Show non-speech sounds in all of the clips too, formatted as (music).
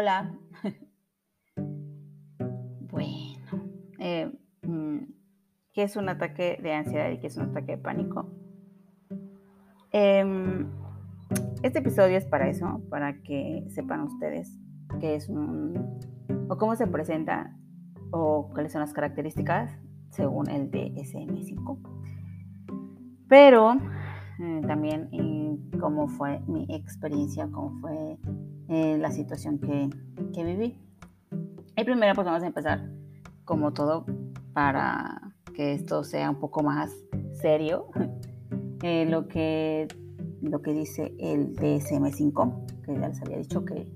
Hola. (laughs) bueno, eh, mm, ¿qué es un ataque de ansiedad y qué es un ataque de pánico? Em, este episodio es para eso, para que sepan ustedes qué es un o cómo se presenta o cuáles son las características según el DSM-5. Pero eh, también cómo fue mi experiencia, cómo fue eh, la situación que, que, viví. Y primero pues vamos a empezar como todo para que esto sea un poco más serio. (laughs) Eh, lo, que, lo que dice el DSM-5, que ya les había dicho que,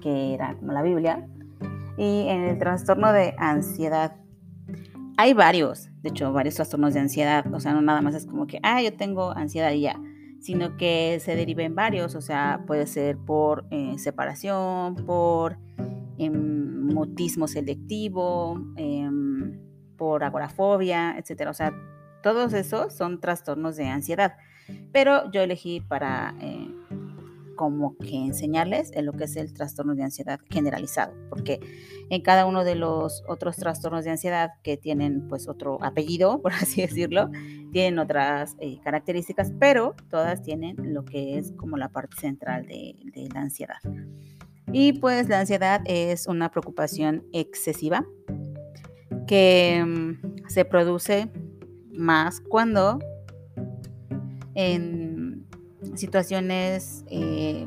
que era como la Biblia. Y en el trastorno de ansiedad hay varios, de hecho, varios trastornos de ansiedad. O sea, no nada más es como que, ah, yo tengo ansiedad y ya, sino que se deriven varios. O sea, puede ser por eh, separación, por em, mutismo selectivo, em, por agorafobia, etcétera. O sea, todos esos son trastornos de ansiedad. Pero yo elegí para eh, como que enseñarles en lo que es el trastorno de ansiedad generalizado, porque en cada uno de los otros trastornos de ansiedad que tienen pues otro apellido, por (laughs) así decirlo, tienen otras eh, características, pero todas tienen lo que es como la parte central de, la ansiedad. Y pues la ansiedad es una preocupación excesiva que mm, se produce más cuando en situaciones eh,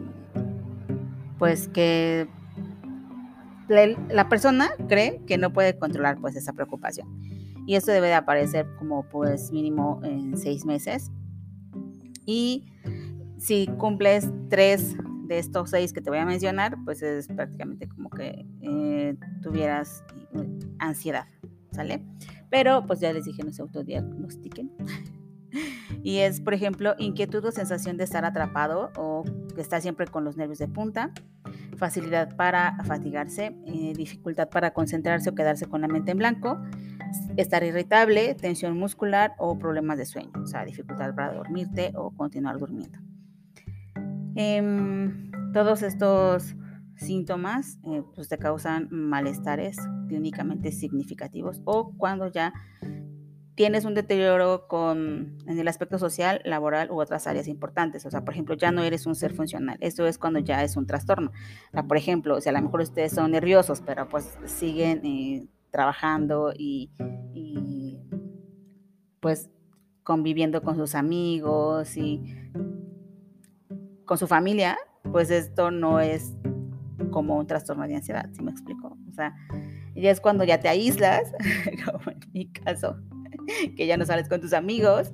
pues que la persona cree que no puede controlar pues esa preocupación. Y esto debe de aparecer como pues mínimo en seis meses. Y si cumples tres de estos seis que te voy a mencionar pues es prácticamente como que eh, tuvieras ansiedad ¿sale? pero pues ya les dije no se autodiagnostiquen y es, por ejemplo, inquietud o sensación de estar atrapado o que está siempre con los nervios de punta, facilidad para fatigarse, eh, dificultad para concentrarse o quedarse con la mente en blanco, estar irritable, tensión muscular o problemas de sueño, o sea, dificultad para dormirte o continuar durmiendo. Em, todos estos síntomas eh, pues te causan malestares clínicamente significativos o cuando ya tienes un deterioro con, en el aspecto social, laboral u otras áreas importantes. O sea, por ejemplo, ya no eres un ser funcional. Esto es cuando ya es un trastorno. por ejemplo, o sea, a lo mejor ustedes son nerviosos, pero pues siguen eh, trabajando y, y, pues conviviendo con sus amigos y con su familia, pues esto no es como un trastorno de ansiedad, ¿sí me explico? O sea, ya es cuando ya te aíslas, (laughs) como en mi caso, (laughs) que ya no sales con tus amigos,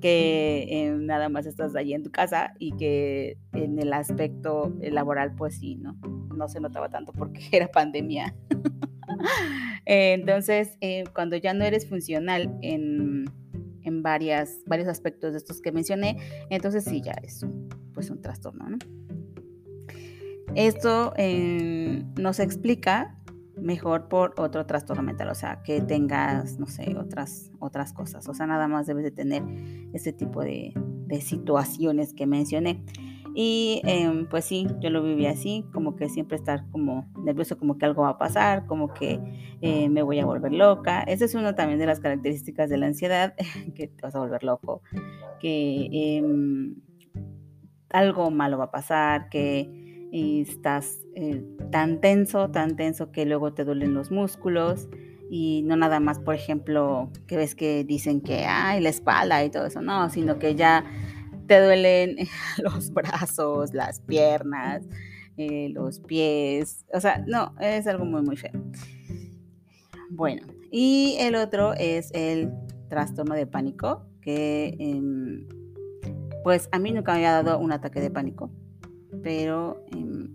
que eh, nada más estás ahí en tu casa y que en el aspecto laboral, pues sí, ¿no? No se notaba tanto porque (laughs) era pandemia. (laughs) Entonces, eh, cuando ya no eres funcional en, en varias, varios aspectos de estos que mencioné, entonces sí, ya es pues un trastorno, ¿no? Esto eh, nos explica mejor por otro trastorno mental, o sea, que tengas, no sé, otras, otras cosas. O sea, nada más debes de tener ese tipo de, situaciones que mencioné. Y em, pues sí, yo lo viví así, como que siempre estar como nervioso, como que algo va a pasar, como que eh, me voy a volver loca. Esa es una también de las características de la ansiedad, (laughs) que te vas a volver loco, que em, algo malo va a pasar, que y estás eh, tan tenso, tan tenso que luego te duelen los músculos y no nada más, por ejemplo, que ves que dicen que hay la espalda y todo eso, no, sino que ya te duelen (laughs) los brazos, las piernas, eh, los pies, o sea, no, es algo muy, muy feo. Bueno, y el otro es el trastorno de pánico, que em, pues a mí nunca me había dado un ataque de pánico pero em,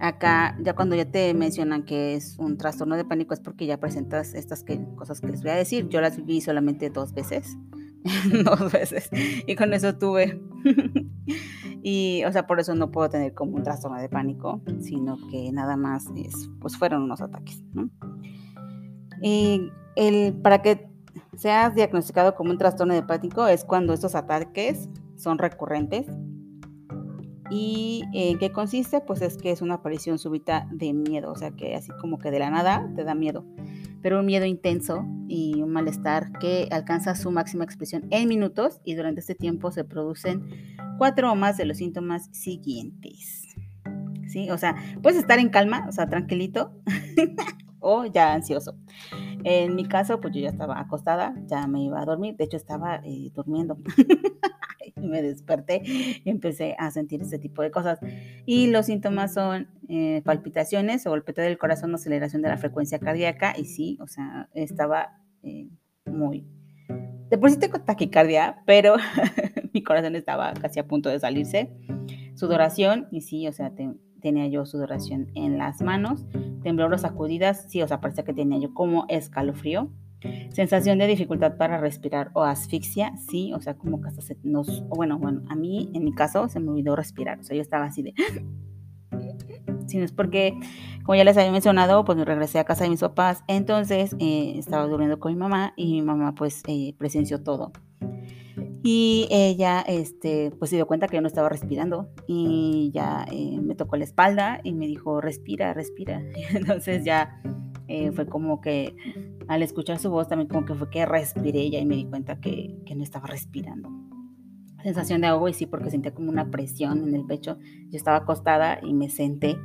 acá ya cuando ya te mencionan que es un trastorno de pánico es porque ya presentas estas cosas que les voy a decir. Yo las viví solamente dos veces, (laughs) dos veces, y con eso tuve. (laughs) y, o sea, por eso no puedo tener como un trastorno de pánico, sino que nada más es, pues fueron unos ataques, Y el, para que seas diagnosticado como un trastorno de pánico es cuando estos ataques son recurrentes ¿Y en qué consiste? Pues es que es una aparición súbita de miedo, o sea que así como que de la nada te da miedo, pero un miedo intenso y un malestar que alcanza su máxima expresión en minutos y durante este tiempo se producen cuatro o más de los síntomas siguientes. ¿Sí? O sea, puedes estar en calma, o sea, tranquilito, (laughs) o ya ansioso. En mi caso, pues yo ya estaba acostada, ya me iba a dormir, de hecho estaba eh, durmiendo. (laughs) (laughs) me desperté y empecé a sentir este tipo de cosas. Y los síntomas son eh, palpitaciones o golpeteo del corazón, aceleración de la frecuencia cardíaca. Y sí, o sea, estaba eh, muy... De por sí tengo taquicardia, pero (laughs) mi corazón estaba casi a punto de salirse. Sudoración, y sí, o sea, tenía yo sudoración en las manos. Temblores, sacudidas, sí, o sea, parecía que tenía yo como escalofrío. Sensación de dificultad para respirar o asfixia, sí, o sea, como que hasta se nos, bueno, bueno, a mí en mi caso se me olvidó respirar, o sea, yo estaba así de... (clears throat) Si no es porque, como ya les había mencionado, pues me regresé a casa de mis papás, entonces eh, estaba durmiendo con mi mamá y mi mamá pues eh, presenció todo. Y ella, este, pues se dio cuenta que yo no estaba respirando y ya eh, me tocó la espalda y me dijo, respira, respira. (laughs) entonces ya eh, fue como que al escuchar su voz también como que fue que respiré ya y me di cuenta que, que no estaba respirando. Sensación de agua y sí, porque sentía como una presión en el pecho. Yo estaba acostada y me senté.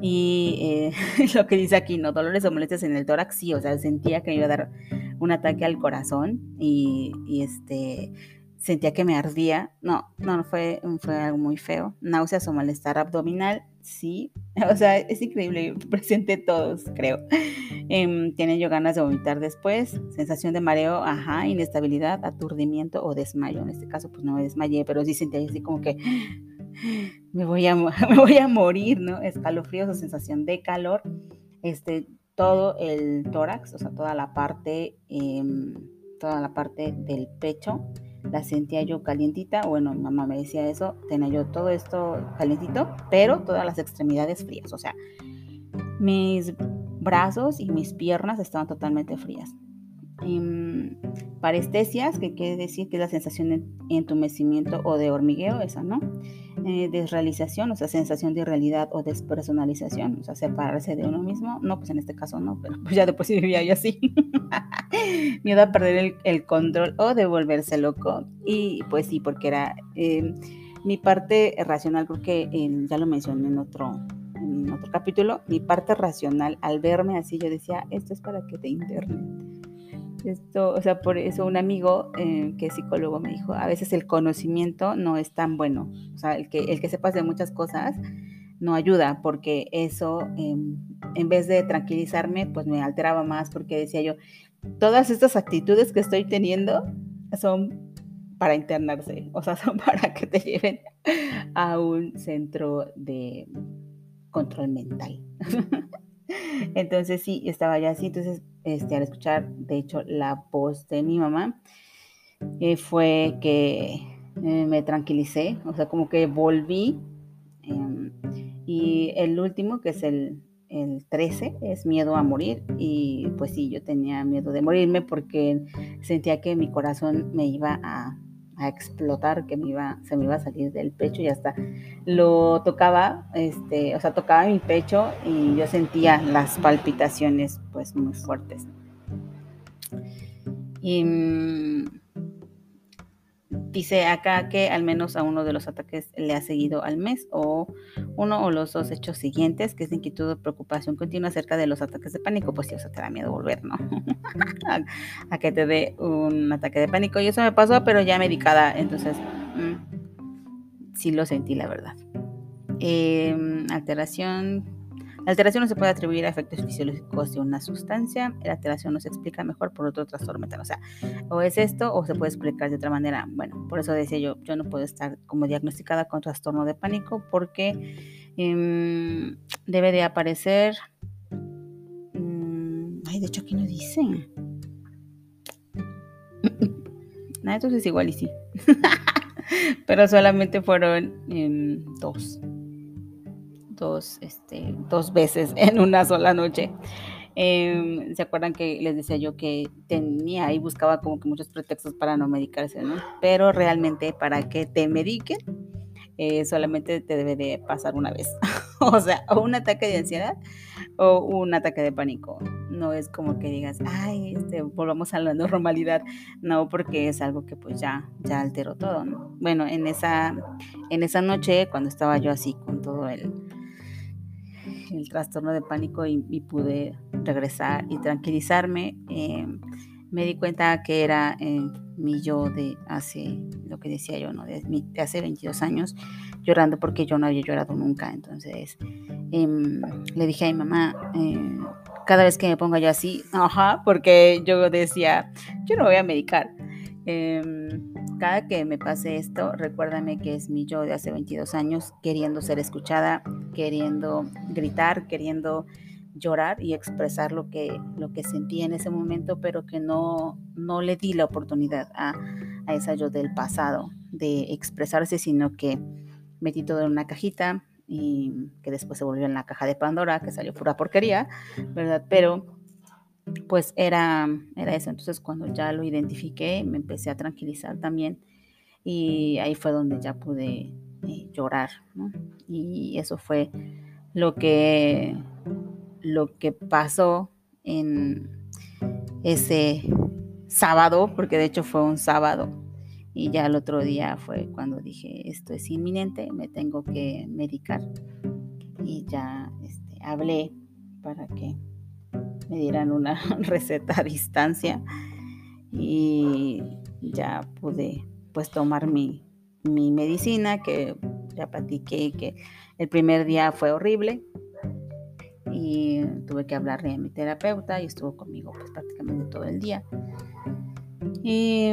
Y eh, (laughs) lo que dice aquí, ¿no? Dolores o molestias en el tórax, sí, o sea, sentía que me iba a dar un ataque al corazón y, y este, sentía que me ardía. No, no, fue, fue algo muy feo. Náuseas o malestar abdominal, sí. (laughs) O sea, es increíble, (laughs) presenté todos, creo. Eh, tiene yo ganas de vomitar después, sensación de mareo, ajá, inestabilidad, aturdimiento o desmayo. En este caso, pues no me desmayé, pero sí sentía así como que (gasps) me voy a, (laughs) me voy a morir, ¿no? Escalofríos o sensación de calor. Este, todo el tórax, o sea, toda la parte, em, toda la parte del pecho la sentía yo calientita, bueno, mamá me decía eso, tenía yo todo esto calientito, pero todas las extremidades frías, o sea, mis brazos y mis piernas estaban totalmente frías. Em, parestesias, que quiere decir que es la sensación de entumecimiento o de hormigueo, esa, ¿no? Eh, desrealización, o sea, sensación de irrealidad o despersonalización, o sea, separarse de uno mismo. No, pues en este caso no, pero pues ya después sí vivía yo así. (laughs) Miedo a perder el, control o de volverse loco. Y pues sí, porque era em, mi parte racional, creo que ya lo mencioné en otro, en otro capítulo, mi parte racional al verme así, yo decía, esto es para que te internen esto, o sea, por eso un amigo eh, que es psicólogo me dijo, a veces el conocimiento no es tan bueno, o sea, el que, el que sepas de muchas cosas no ayuda, porque eso, em, en vez de tranquilizarme, pues me alteraba más, porque decía yo, todas estas actitudes que estoy teniendo son para internarse, o sea, (laughs) son para que te lleven a un centro de control mental. (laughs) Entonces sí, estaba ya así, entonces este, al escuchar, de hecho, la voz de mi mamá, eh, fue que eh, me tranquilicé, o sea, como que volví. Em, y el último, que es el, el 13, es miedo a morir. Y pues sí, yo tenía miedo de morirme porque sentía que mi corazón me iba a a explotar, que me iba, se me iba a salir del pecho y hasta lo tocaba, este, o sea, tocaba mi pecho y yo sentía las palpitaciones pues muy fuertes. Y mm, dice acá que al menos a uno de los ataques le ha seguido al mes o uno o los dos hechos siguientes, que es inquietud o preocupación continua acerca de los ataques de pánico, pues sí, eso te da miedo volver, ¿no? (laughs) a, que te dé un ataque de pánico. Y eso me pasó, pero ya medicada, entonces mm, sí lo sentí, la verdad. Em, alteración la alteración no se puede atribuir a efectos fisiológicos de una sustancia. La alteración no se explica mejor por otro trastorno mental. O sea, o es esto o se puede explicar de otra manera. Bueno, por eso decía yo, yo no puedo estar como diagnosticada con trastorno de pánico porque em, debe de aparecer... Mm, ay, de hecho aquí no dicen. Nada, (laughs) entonces igual y sí. (laughs) Pero solamente fueron em, dos dos, este, dos veces (laughs) en una sola noche. Em, ¿Se acuerdan que les decía yo que tenía y buscaba como que muchos pretextos para no medicarse, ¿no? Pero realmente para que te mediquen eh, solamente te debe de pasar una vez. (laughs) o sea, o un ataque de ansiedad o un ataque de pánico. No es como que digas, ay, este, volvamos a la normalidad. No, porque es algo que pues ya, ya alteró todo, Bueno, en esa, en esa noche, cuando estaba yo así con todo el, el trastorno de pánico y, pude regresar y tranquilizarme, em, me di cuenta que era eh, mi yo de hace, lo que decía yo, ¿no? De, hace 22 años, llorando porque yo no había llorado nunca. Entonces em, le dije a mi mamá, eh, cada vez que me ponga yo así, porque yo decía, yo no voy a medicar. Cada que me pase esto, recuérdame que es mi yo de hace 22 años queriendo ser escuchada, queriendo gritar, queriendo llorar y expresar lo que, lo que sentí en ese momento, pero que no, no le di la oportunidad a, a esa yo del pasado de expresarse, sino que metí todo en una cajita y que después se volvió en la caja de Pandora, que salió pura porquería, ¿verdad? Pero pues era, era eso. Entonces cuando ya lo identifiqué, me empecé a tranquilizar también y ahí fue donde ya pude eh, llorar. Y eso fue lo que lo que pasó en ese sábado, porque de hecho fue un sábado, y ya el otro día fue cuando dije, esto es inminente, me tengo que medicar. Y ya este, hablé para que me dieran una (laughs) receta a distancia y ya pude pues tomar mi, mi medicina que ya platiqué que el primer día fue horrible, y tuve que hablarle a mi terapeuta y estuvo conmigo pues prácticamente todo el día. Y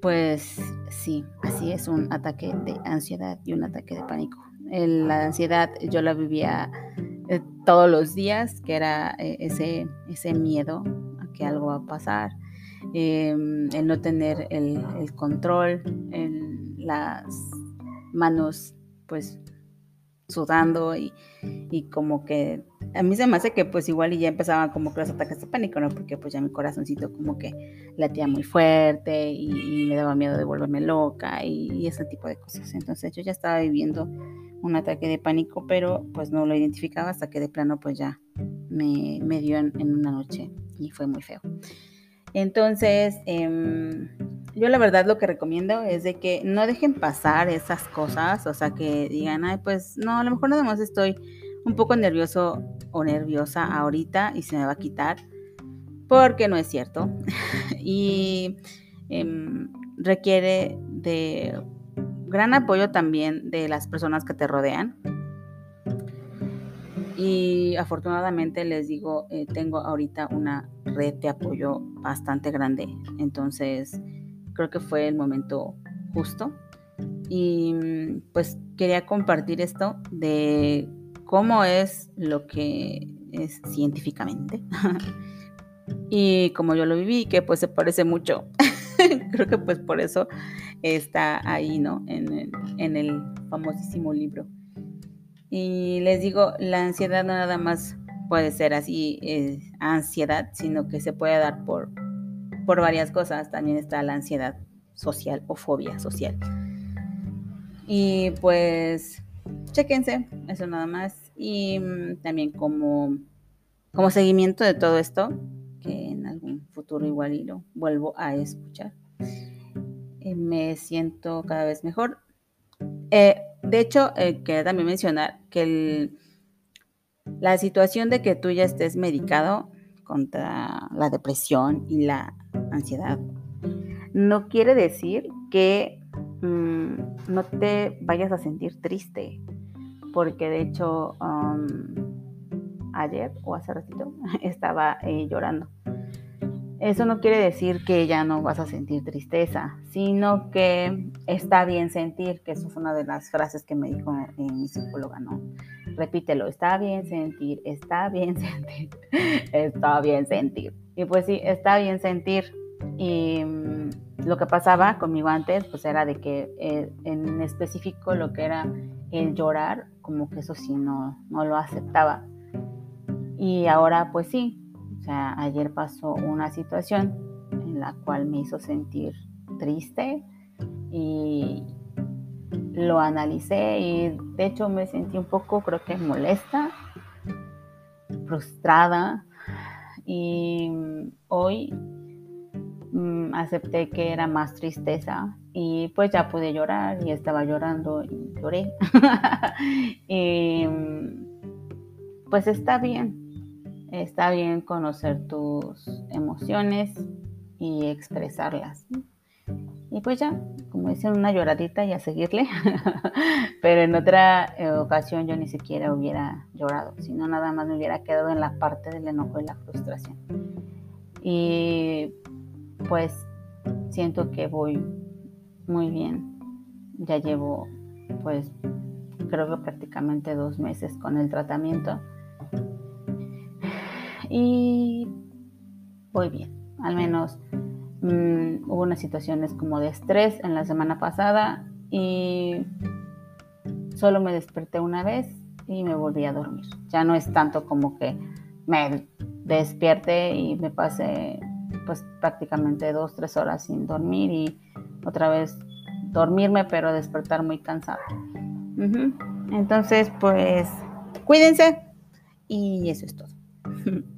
pues sí, así es un ataque de ansiedad y un ataque de pánico. la ansiedad yo la vivía todos los días, que era eh, ese, ese miedo a que algo va a pasar, em, el no tener el, el control, las manos pues sudando y, como que a mí se me hace que pues igual y ya empezaban como que los ataques de pánico, ¿no? Porque pues ya mi corazoncito como que latía muy fuerte y, me daba miedo de volverme loca y, ese tipo de cosas. Entonces yo ya estaba viviendo un ataque de pánico, pero pues no lo identificaba hasta que de plano pues ya me, me dio en, una noche y fue muy feo. Entonces, eh, yo la verdad lo que recomiendo es de que no dejen pasar esas cosas, o sea, que digan, ay, pues no, a lo mejor nada más estoy un poco nervioso o nerviosa ahorita y se me va a quitar, porque no es cierto. (laughs) y em, requiere de gran apoyo también de las personas que te rodean. Y afortunadamente les digo, eh, tengo ahorita una red de apoyo bastante grande. Entonces, creo que fue el momento justo. Y mm, pues quería compartir esto de cómo es lo que es científicamente. (laughs) y como yo lo viví, que pues se parece mucho. (laughs) creo que pues por eso está ahí, ¿no? En el, en el famosísimo libro. Y les digo, la ansiedad no nada más puede ser así, eh, ansiedad, sino que se puede dar por por varias cosas. También está la ansiedad social o fobia social. Y pues, chequense, eso nada más. Y mm, también como, como seguimiento de todo esto, que en algún futuro igual y lo vuelvo a escuchar, me siento cada vez mejor. Eh, de hecho, eh, quería también mencionar que la situación de que tú ya estés medicado contra la depresión y la ansiedad, no quiere decir que mm, no te vayas a sentir triste, porque de hecho ayer o hace ratito (laughs) estaba eh, llorando. Eso no quiere decir que ya no vas a sentir tristeza, sino que está bien sentir, que eso es una de las frases que me dijo mi psicóloga, ¿no? Repítelo, está bien sentir, está bien (laughs) sentir, está bien sentir. Y pues sí, está bien sentir. Y mm, lo que pasaba conmigo antes, pues era de que eh, en específico lo que era el llorar, como que eso sí no, no lo aceptaba. Y ahora pues sí, o sea, ayer pasó una situación en la cual me hizo sentir triste y, lo analicé y de hecho me sentí un poco, creo que molesta, frustrada y hoy mm, acepté que era más tristeza y pues ya pude llorar y estaba llorando y lloré. (laughs) y pues está bien, está bien conocer tus emociones y expresarlas. Y pues ya, como dicen, una lloradita y a seguirle. (laughs) Pero en otra eh, ocasión yo ni siquiera hubiera llorado, sino nada más me hubiera quedado en la parte del enojo y la frustración. Y pues siento que voy muy bien. Ya llevo pues creo que prácticamente dos meses con el tratamiento. Y voy bien, al menos Mm, hubo unas situaciones como de estrés en la semana pasada y solo me desperté una vez y me volví a dormir. Ya no es tanto como que me despierte y me pase pues prácticamente dos, tres horas sin dormir y otra vez dormirme pero despertar muy cansado. Entonces pues cuídense y eso es todo. (laughs)